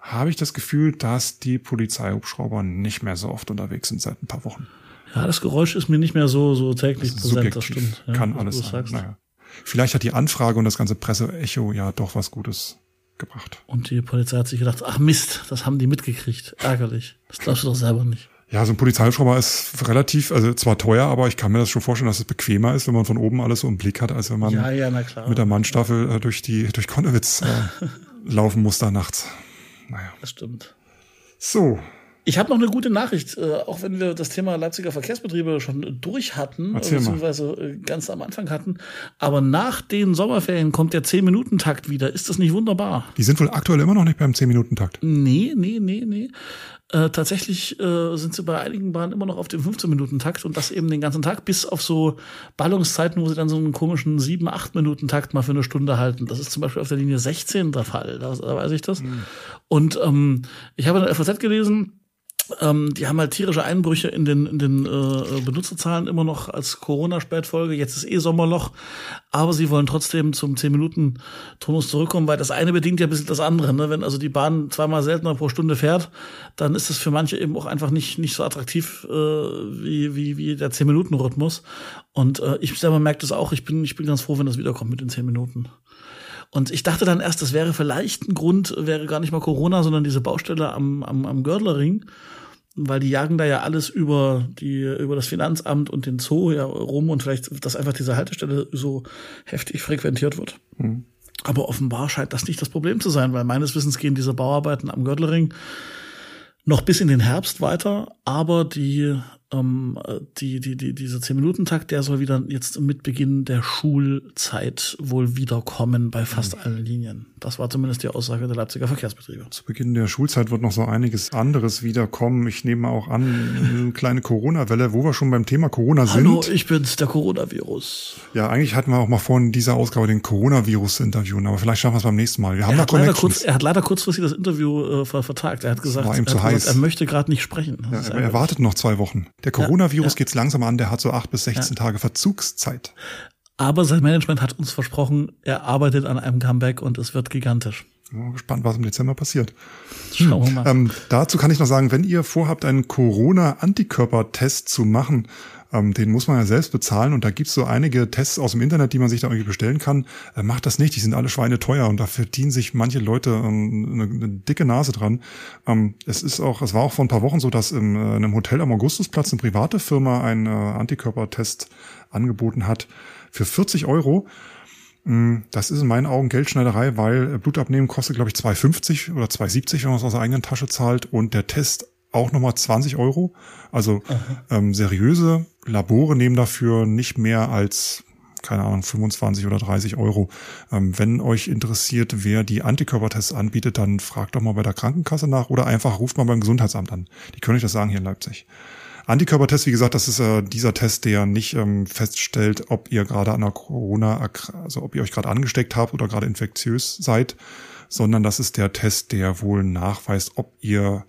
habe ich das Gefühl, dass die Polizeihubschrauber nicht mehr so oft unterwegs sind seit ein paar Wochen. Ja, das Geräusch ist mir nicht mehr so, so täglich Das ist präsent, das subjektiv, stimmt. Ja, kann alles sein. Naja. Vielleicht hat die Anfrage und das ganze Presseecho ja doch was Gutes gebracht. Und die Polizei hat sich gedacht, ach Mist, das haben die mitgekriegt. Ärgerlich. Das glaubst du doch selber nicht. Ja, so ein Polizeihubschrauber ist relativ, also zwar teuer, aber ich kann mir das schon vorstellen, dass es bequemer ist, wenn man von oben alles so im Blick hat, als wenn man Ja, ja, mit der Mannstaffel äh, durch die durch Konnewitz äh, laufen muss da nachts. Naja. Das stimmt. So, Ich habe noch eine gute Nachricht, äh, auch wenn wir das Thema Leipziger Verkehrsbetriebe schon durch hatten, äh, Erzähl beziehungsweise äh, ganz am Anfang hatten. Aber nach den Sommerferien kommt der 10-Minuten-Takt wieder. Ist das nicht wunderbar? die sind wohl aktuell immer noch nicht beim 10-Minuten-Takt. Nee, nee, nee, nee. Äh, tatsächlich äh, sind sie bei einigen Bahnen immer noch auf dem 15-Minuten-Takt und das eben den ganzen Tag, bis auf so Ballungszeiten, wo sie dann so einen komischen 7-8-Minuten-Takt mal für eine Stunde halten. Das ist zum Beispiel auf der Linie 16 der Fall, da, da weiß ich das. Und ähm, ich habe in der FAZ gelesen, ähm, die haben halt tierische Einbrüche in den, in den äh, Benutzerzahlen immer noch als Corona-Spätfolge. Jetzt ist eh Sommerloch, aber sie wollen trotzdem zum 10-Minuten-Tonus zurückkommen, weil das eine bedingt ja ein bisschen das andere. Ne? Wenn also die Bahn zweimal seltener pro Stunde fährt, dann ist es für manche eben auch einfach nicht, nicht so attraktiv äh, wie, wie, wie der 10-Minuten-Rhythmus. Und äh, ich selber merke das auch. Ich bin, ich bin ganz froh, wenn das wiederkommt mit den 10 Minuten. Und ich dachte dann erst, das wäre vielleicht ein Grund, wäre gar nicht mal Corona, sondern diese Baustelle am, am, am Gördlerring, weil die jagen da ja alles über die, über das Finanzamt und den Zoo ja rum und vielleicht, dass einfach diese Haltestelle so heftig frequentiert wird. Aber offenbar scheint das nicht das Problem zu sein, weil meines Wissens gehen diese Bauarbeiten am Gördlerring noch bis in den Herbst weiter, aber die ähm, die, die, die, dieser 10-Minuten-Takt, der soll wieder jetzt mit Beginn der Schulzeit wohl wiederkommen bei fast mhm. allen Linien. Das war zumindest die Aussage der Leipziger Verkehrsbetriebe. Zu Beginn der Schulzeit wird noch so einiges anderes wiederkommen. Ich nehme auch an, eine kleine Corona-Welle, wo wir schon beim Thema Corona sind. Hallo, ich bin's, der Coronavirus. Ja, eigentlich hatten wir auch mal vor, in dieser Ausgabe den Coronavirus zu interviewen, aber vielleicht schaffen wir es beim nächsten Mal. Wir haben er, hat leider kurz, er hat leider kurzfristig das Interview äh, vertagt. Er hat gesagt, war ihm zu er, heiß. Gesagt, er möchte gerade nicht sprechen. Ja, er wartet noch zwei Wochen. Der Coronavirus ja, ja. geht's langsam an, der hat so acht bis 16 Tage Verzugszeit. Aber sein Management hat uns versprochen, er arbeitet an einem Comeback und es wird gigantisch. Ja, gespannt, was im Dezember passiert. Schauen wir mal. Ähm, dazu kann ich noch sagen, wenn ihr vorhabt, einen Corona-Antikörper-Test zu machen, ähm, den muss man ja selbst bezahlen und da gibt's so einige Tests aus dem Internet, die man sich da irgendwie bestellen kann. Äh, macht das nicht, die sind alle Schweine teuer und da verdienen sich manche Leute ähm, eine, eine, dicke Nase dran. Ähm, es ist auch, es war auch vor ein paar Wochen so, dass im, äh, in einem Hotel am Augustusplatz eine private Firma einen äh, Antikörpertest angeboten hat für 40 Euro. Mm, das ist in meinen Augen Geldschneiderei, weil äh, Blutabnehmen kostet, glaube ich, 2,50 oder 2,70, wenn man es aus der eigenen Tasche zahlt und der Test auch nochmal 20 Euro. Also ähm, seriöse Labore nehmen dafür nicht mehr als keine Ahnung, 25 oder 30 Euro. Ähm, wenn euch interessiert, wer die Antikörpertests anbietet, dann fragt doch mal bei der Krankenkasse nach oder einfach ruft mal beim Gesundheitsamt an. Die können euch das sagen hier in Leipzig. Antikörpertest, wie gesagt, das ist äh, dieser Test, der nicht ähm, feststellt, ob ihr gerade an der Corona, also ob ihr euch gerade angesteckt habt oder gerade infektiös seid, sondern das ist der Test, der wohl nachweist, ob ihr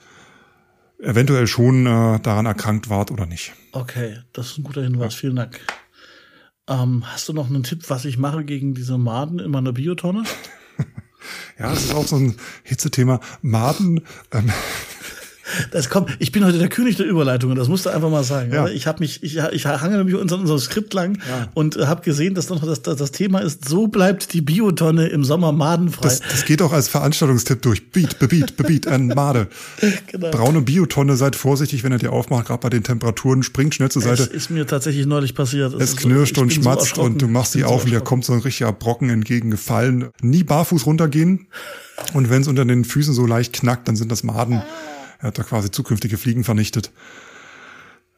eventuell schon äh, daran erkrankt wart oder nicht. Okay, das ist ein guter Hinweis. Ja. Vielen Dank. Ähm, hast du noch einen Tipp, was ich mache gegen diese Maden in meiner Biotonne? ja, das ist auch so ein Hitzethema. Maden. Ähm, das kommt, ich bin heute der König der Überleitungen, das musst du einfach mal sagen. Ja. Ich habe mich, ich, ich hange nämlich unser, unser Skript lang ja. und äh, habe gesehen, dass noch das, das, das Thema ist, so bleibt die Biotonne im Sommer madenfrei. Das, das geht auch als Veranstaltungstipp durch. Beat, bebeat, bebeat, an Made. genau. Braune Biotonne, seid vorsichtig, wenn ihr die aufmacht, gerade bei den Temperaturen, springt schnell zur Seite. Das ist mir tatsächlich neulich passiert. Es, es knirscht so, und schmatzt so und du machst sie auf so und dir kommt so ein richtiger Brocken entgegengefallen. Nie barfuß runtergehen. Und wenn es unter den Füßen so leicht knackt, dann sind das Maden. Er hat da quasi zukünftige Fliegen vernichtet.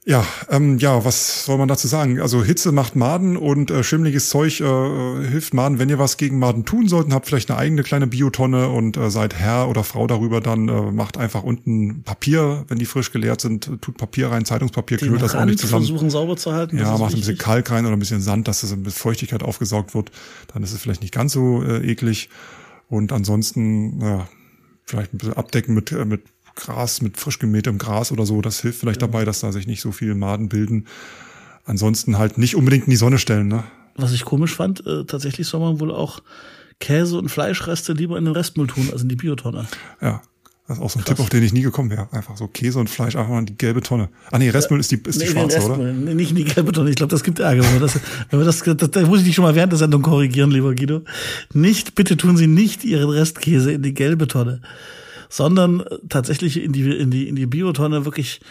Ja, ähm, ja, was soll man dazu sagen? Also Hitze macht Maden und äh, schimmliges Zeug äh, hilft Maden. Wenn ihr was gegen Maden tun sollt, habt vielleicht eine eigene kleine Biotonne und äh, seid Herr oder Frau darüber, dann äh, macht einfach unten Papier, wenn die frisch geleert sind, tut Papier rein, Zeitungspapier, knüllt das auch nicht zusammen. versuchen sauber zu halten. Ja, macht ein bisschen Kalk rein oder ein bisschen Sand, dass es ein bisschen Feuchtigkeit aufgesaugt wird. Dann ist es vielleicht nicht ganz so äh, eklig. Und ansonsten, ja, vielleicht ein bisschen abdecken mit, äh, mit Gras, mit frisch gemähtem Gras oder so, das hilft vielleicht ja. dabei, dass da sich nicht so viele Maden bilden. Ansonsten halt nicht unbedingt in die Sonne stellen, ne? Was ich komisch fand, äh, tatsächlich soll man wohl auch Käse und Fleischreste lieber in den Restmüll tun, als in die Biotonne. Ja. Das ist auch so ein Krass. Tipp, auf den ich nie gekommen wäre. Einfach so Käse und Fleisch einfach mal in die gelbe Tonne. Ah nee, Restmüll ist die, ist nee, die schwarze, oder? Nee, nicht in die gelbe Tonne. Ich glaube, das gibt Ärger. Wenn wir das, wenn wir das, das, das muss ich dich schon mal während der Sendung korrigieren, lieber Guido. Nicht, bitte tun Sie nicht Ihren Restkäse in die gelbe Tonne sondern tatsächlich in die, in die, in die Biotonne wirklich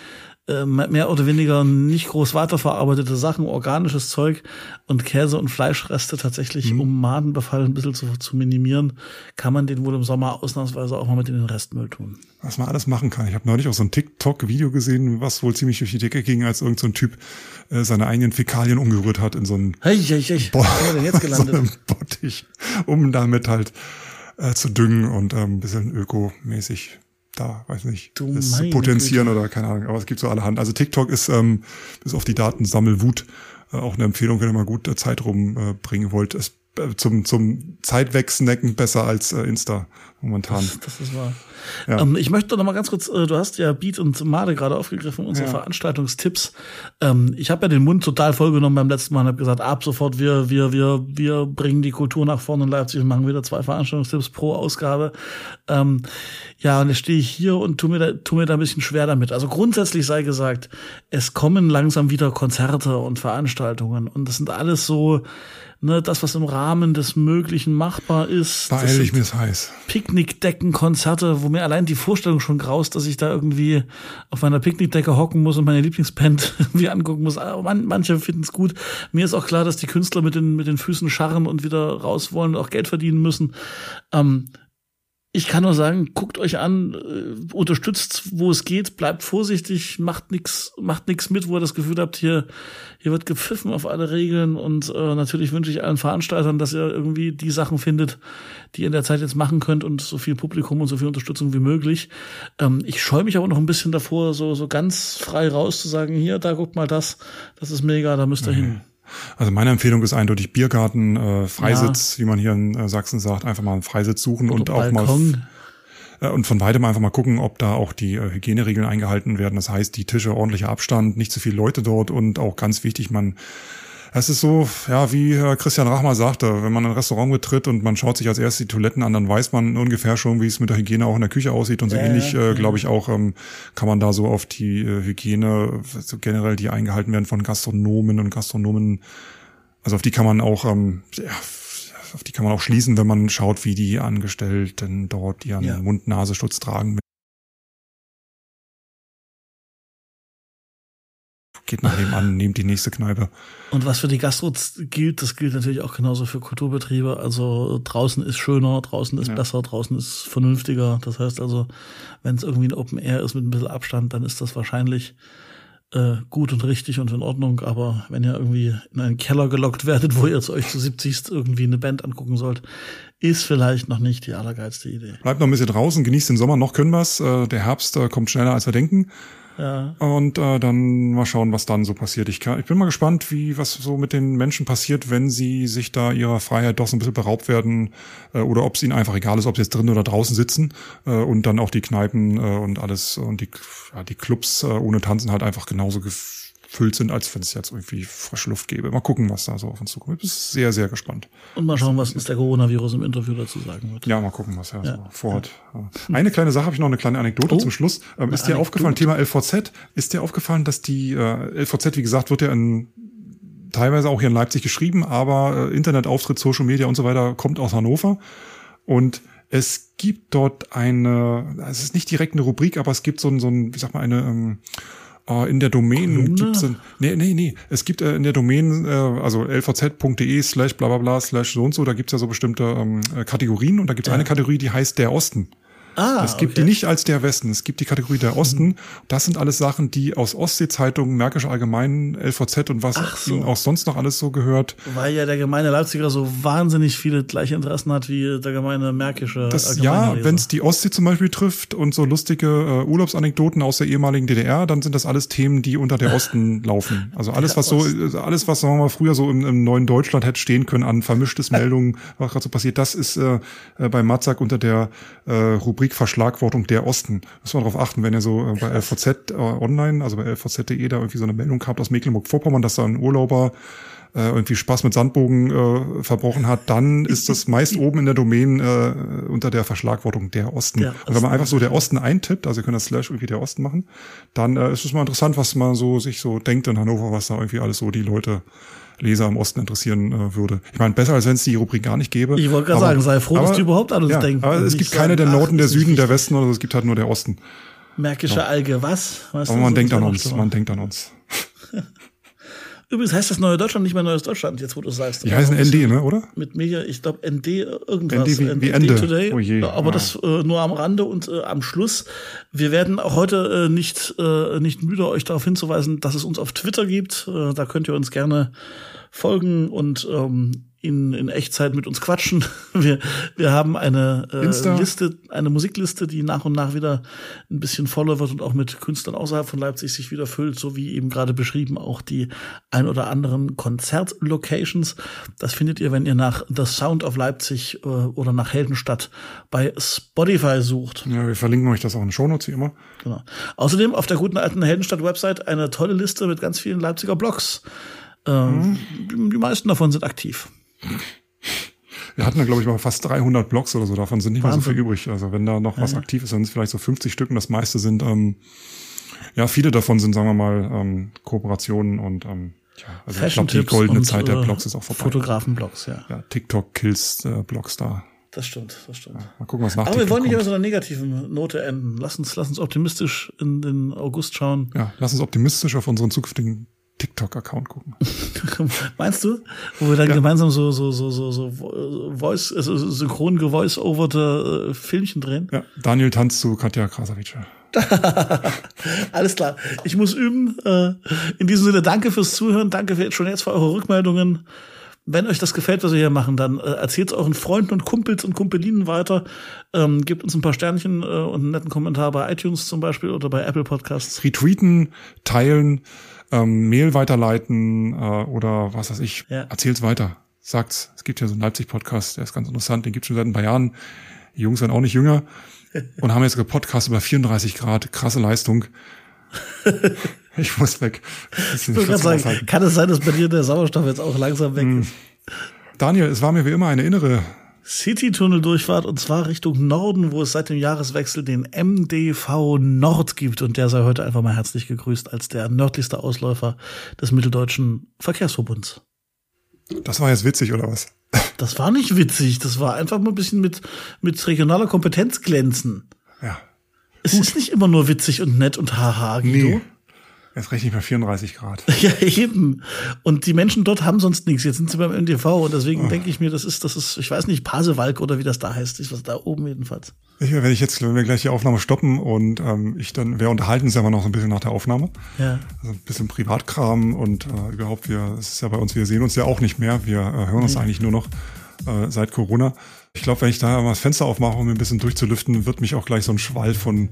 äh, mehr oder weniger nicht groß weiterverarbeitete Sachen, organisches Zeug und Käse und Fleischreste tatsächlich, mhm. um Madenbefall ein bisschen zu, zu minimieren, kann man den wohl im Sommer ausnahmsweise auch mal mit in den Restmüll tun. Was man alles machen kann. Ich habe neulich auch so ein TikTok-Video gesehen, was wohl ziemlich durch die Decke ging, als irgendein so Typ äh, seine eigenen Fäkalien umgerührt hat in so einen hey, hey, hey. Bo denn jetzt gelandet? so Bottich, um damit halt äh, zu düngen und ähm, ein bisschen ökomäßig da, weiß nicht, du es zu potenzieren Güte. oder keine Ahnung, aber es gibt so allerhand. Also TikTok ist ähm, bis auf die Datensammelwut äh, auch eine Empfehlung, wenn ihr mal gut äh, Zeit rumbringen wollt. Es äh, zum, zum Zeitwegsnacken besser als äh, Insta momentan. Das, das ist wahr. Ja. Ähm, ich möchte noch mal ganz kurz, äh, du hast ja Beat und Made gerade aufgegriffen, unsere ja. Veranstaltungstipps. Ähm, ich habe ja den Mund total vollgenommen beim letzten Mal und habe gesagt, ab sofort, wir, wir, wir, wir bringen die Kultur nach vorne in Leipzig und machen wieder zwei Veranstaltungstipps pro Ausgabe. Ähm, ja, und jetzt stehe ich hier und tu mir, da, tu mir da ein bisschen schwer damit. Also grundsätzlich sei gesagt, es kommen langsam wieder Konzerte und Veranstaltungen und das sind alles so ne, das, was im Rahmen des Möglichen machbar ist. Beeil ich mir es heiß. Picknickdecken, Konzerte, wo mir allein die Vorstellung schon graust, dass ich da irgendwie auf meiner Picknickdecke hocken muss und meine Lieblingsband irgendwie angucken muss. Aber man, manche finden es gut. Mir ist auch klar, dass die Künstler mit den, mit den Füßen scharren und wieder raus wollen und auch Geld verdienen müssen. Ähm, Ich kann nur sagen, guckt euch an, äh, unterstützt, wo es geht, bleibt vorsichtig, macht nix, macht nix mit, wo ihr das Gefühl habt, hier, hier wird gepfiffen auf alle Regeln und äh, natürlich wünsche ich allen Veranstaltern, dass ihr irgendwie die Sachen findet, die ihr in der Zeit jetzt machen könnt und so viel Publikum und so viel Unterstützung wie möglich. Ähm, ich scheue mich aber noch ein bisschen davor, so, so ganz frei raus zu sagen, hier, da guckt mal das, das ist mega, da müsst ihr mhm. hin. Also meine Empfehlung ist eindeutig Biergarten, äh, Freisitz, ja. wie man hier in äh, Sachsen sagt, einfach mal einen Freisitz suchen und, und auch Balkon. mal äh, und von weitem einfach mal gucken, ob da auch die äh, Hygieneregeln eingehalten werden. Das heißt, die Tische ordentlicher Abstand, nicht zu viele Leute dort und auch ganz wichtig, man es ist so, ja, wie Christian Rachmer sagte, wenn man ein Restaurant betritt und man schaut sich als erstes die Toiletten an, dann weiß man ungefähr schon, wie es mit der Hygiene auch in der Küche aussieht und so ja, ähnlich, äh, glaube ich auch, ähm, kann man da so auf die äh, Hygiene, so generell die eingehalten werden von Gastronomen und Gastronomen, also auf die kann man auch, ähm, ja, auf die kann man auch schließen, wenn man schaut, wie die Angestellten dort ihren ja. Mund-Nasenschutz tragen geht nach nebenan, nehmt die nächste Kneipe. Und was für die Gastros gilt, das gilt natürlich auch genauso für Kulturbetriebe. Also draußen ist schöner, draußen ist ja. besser, draußen ist vernünftiger. Das heißt also, wenn es irgendwie ein Open Air ist mit ein bisschen Abstand, dann ist das wahrscheinlich äh, gut und richtig und in Ordnung. Aber wenn ihr irgendwie in einen Keller gelockt werdet, wo ihr zu euch zu 70 irgendwie eine Band angucken sollt, ist vielleicht noch nicht die allergeilste Idee. Bleibt noch ein bisschen draußen, genießt den Sommer, noch können wir's. Äh, der Herbst äh, kommt schneller als wir denken. Und äh, dann mal schauen, was dann so passiert. Ich, kann, ich bin mal gespannt, wie was so mit den Menschen passiert, wenn sie sich da ihrer Freiheit doch so ein bisschen beraubt werden äh, oder ob es ihnen einfach egal ist, ob sie jetzt drin oder draußen sitzen äh, und dann auch die Kneipen äh, und alles und die, ja, die Clubs äh, ohne Tanzen halt einfach genauso gefüllt sind, als wenn es jetzt irgendwie frische Luft gäbe. Mal gucken, was da so auf uns zukommt. Ich bin sehr, sehr gespannt. Und mal schauen, was, was der Coronavirus im Interview dazu sagen wird. Ja, mal gucken, was er ja. so vorhat. Eine kleine Sache habe ich noch, eine kleine Anekdote oh, zum Schluss. Ähm, ist dir Anekdote? aufgefallen, Thema LVZ, ist dir aufgefallen, dass die äh, LVZ, wie gesagt, wird ja in teilweise auch hier in Leipzig geschrieben, aber äh, Internetauftritt, Social Media und so weiter kommt aus Hannover. Und es gibt dort eine, es ist nicht direkt eine Rubrik, aber es gibt so ein, so ein wie sag mal, eine ähm, äh, in der Domain gibt's ein, nee, nee, nee, es gibt äh, in der Domain, äh, also lvz.de slash bla bla bla slash so und so, da gibt's ja so bestimmte ähm, äh, Kategorien und da gibt's ja. eine Kategorie, die heißt der Osten. Ah, es gibt okay. die nicht als der Westen, es gibt die Kategorie der Osten. Mhm. Das sind alles Sachen, die aus Ostseezeitungen, Märkische Allgemein, LVZ und was so. ihnen auch sonst noch alles so gehört. Weil ja der gemeine Leipziger so wahnsinnig viele gleiche Interessen hat wie der gemeine Märkische das, Ja, wenn es die Ostsee zum Beispiel trifft und so lustige äh, Urlaubsanekdoten aus der ehemaligen DDR, dann sind das alles Themen, die unter der Osten laufen. Also alles, was so, alles, was sagen wir mal früher so im, im neuen Deutschland hätte stehen können an vermischtes Meldungen, was gerade so passiert, das ist äh, äh bei Matzak unter der äh, Rubrik Rubrik der Osten. Muss man darauf achten, wenn ihr so äh, bei LVZ äh, online, also bei lvz.de da irgendwie so eine Meldung habt aus Mecklenburg-Vorpommern, dass da ein Urlauber äh, irgendwie Spaß mit Sandbogen äh, verbrochen hat, dann ist das meist oben in der Domain äh, unter der Verschlagwortung der Osten. Der Und wenn man einfach so der Osten eintippt, also ihr könnt das Slash irgendwie der Osten machen, dann äh, ist es mal interessant, was man so sich so denkt in Hannover, was da irgendwie alles so die Leute Leser im Osten interessieren äh, würde. Ich meine, besser als wenn es die Rubrik gar nicht gäbe. Ich wollte gerade sagen, sei froh, aber, dass du überhaupt alles ja, denkst. Aber es gibt keine der Norden, der Süden, der Westen oder so, es gibt halt nur der Osten. Märkische ja. Alge, was? was aber man denkt an uns, man denkt an uns. Übrigens heißt das Neue Deutschland nicht mehr Neues Deutschland, jetzt wo du sagst. Die heißen ND, ne, oder? Mit mir, ich glaube ND irgendwas. ND wie, wie Ende. Today, oh je. Aber ja. das äh, nur am Rande und äh, am Schluss. Wir werden auch heute äh, nicht, äh, nicht müde, euch darauf hinzuweisen, dass es uns auf Twitter gibt. Äh, da könnt ihr uns gerne folgen und ähm, in, in Echtzeit mit uns quatschen. Wir, wir haben eine äh, Liste, eine Musikliste, die nach und nach wieder ein bisschen voller wird und auch mit Künstlern außerhalb von Leipzig sich wieder füllt, so wie eben gerade beschrieben auch die ein oder anderen Konzertlocations. Das findet ihr, wenn ihr nach The Sound of Leipzig äh, oder nach Heldenstadt bei Spotify sucht. Ja, wir verlinken euch das auch in den Shownotes wie immer. Genau. Außerdem auf der guten alten Heldenstadt-Website eine tolle Liste mit ganz vielen Leipziger Blogs. Ähm, mhm. Die meisten davon sind aktiv. Wir hatten da, glaube ich, mal fast 300 Blogs oder so. Davon sind nicht Wahnsinn. mehr so viel übrig. Also wenn da noch was ja. aktiv ist, dann sind es vielleicht so 50 Stück und das meiste sind, ähm, ja, viele davon sind, sagen wir mal, ähm, Kooperationen und ähm, ja, also ich glaube, die goldene Zeit der äh, Blogs ist auch vorbei. Fotografen-Blogs, ja. Ja, TikTok kills äh, Blogs da. Das stimmt, das stimmt. Ja, mal gucken, was nach Aber wir wollen nicht kommt. über so einer negativen Note enden. Lass uns, lass uns optimistisch in den August schauen. Ja, lass uns optimistisch auf unseren zukünftigen TikTok-Account gucken. Meinst du? Wo wir dann ja. gemeinsam so, so, so, so, so Voice, also synchron gevoice-overte äh, Filmchen drehen? Ja, Daniel tanzt zu Katja Krasavice. Alles klar. Ich muss üben. Äh, in diesem Sinne, danke fürs Zuhören. Danke für, schon jetzt für eure Rückmeldungen. Wenn euch das gefällt, was wir hier machen, dann äh, erzählt es euren Freunden und Kumpels und Kumpelinen weiter. Ähm, gebt uns ein paar Sternchen äh, und einen netten Kommentar bei iTunes zum Beispiel oder bei Apple Podcasts. Retweeten, teilen, ähm, Mail weiterleiten äh, oder was weiß ich. Ja. Erzählt's weiter. Sagt's. Es gibt ja so einen Leipzig-Podcast, der ist ganz interessant, den gibt's schon seit ein paar Jahren. Die Jungs werden auch nicht jünger und haben jetzt gepodcast über 34 Grad, krasse Leistung. ich muss weg. Ich ich sagen, kann es sein, dass bei dir der Sauerstoff jetzt auch langsam weg hm. ist? Daniel, es war mir wie immer eine innere City-Tunnel-Durchfahrt und zwar Richtung Norden, wo es seit dem Jahreswechsel den MDV Nord gibt und der sei heute einfach mal herzlich gegrüßt als der nördlichste Ausläufer des Mitteldeutschen Verkehrsverbunds. Das war jetzt witzig, oder was? Das war nicht witzig, das war einfach mal ein bisschen mit, mit regionaler Kompetenz glänzen. Ja. Es Gut. ist nicht immer nur witzig und nett und haha, Guido. Nee. Jetzt rechne ich mal 34 Grad. Ja, eben. Und die Menschen dort haben sonst nichts. Jetzt sind sie beim NTV und deswegen oh. denke ich mir, das ist, das ist, ich weiß nicht, Pasewalk oder wie das da heißt. Ist was da oben jedenfalls. Ich, wenn ich jetzt, wenn wir gleich die Aufnahme stoppen und ähm, ich dann, wir unterhalten uns ja immer noch so ein bisschen nach der Aufnahme. Ja. Also ein bisschen Privatkram und äh, überhaupt, wir, es ist ja bei uns, wir sehen uns ja auch nicht mehr. Wir äh, hören uns mhm. eigentlich nur noch äh, seit Corona. Ich glaube, wenn ich da mal das Fenster aufmache, um ein bisschen durchzulüften, wird mich auch gleich so ein Schwall von,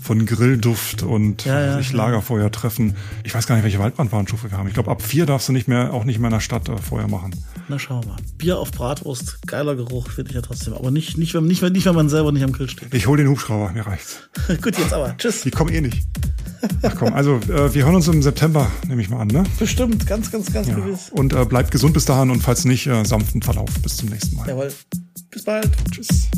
von Grillduft und ja, ja, sich Lagerfeuer treffen. Ich weiß gar nicht, welche Waldbrandwarnstufe wir haben. Ich glaube, ab vier darfst du nicht mehr, auch nicht mehr in der Stadt äh, Feuer machen. Na, schau mal. Bier auf Bratwurst, geiler Geruch, finde ich ja trotzdem. Aber nicht, nicht, wenn, nicht, wenn, nicht, wenn man selber nicht am Grill steht. Ich hole den Hubschrauber, mir reicht's. Gut, jetzt aber. Tschüss. Die kommen eh nicht. Ach komm, also äh, wir hören uns im September, nehme ich mal an, ne? Bestimmt, ganz, ganz, ganz ja. gewiss. Und äh, bleibt gesund bis dahin und falls nicht, äh, sanften Verlauf. Bis zum nächsten Mal. Jawohl. Bis bald. Tschüss.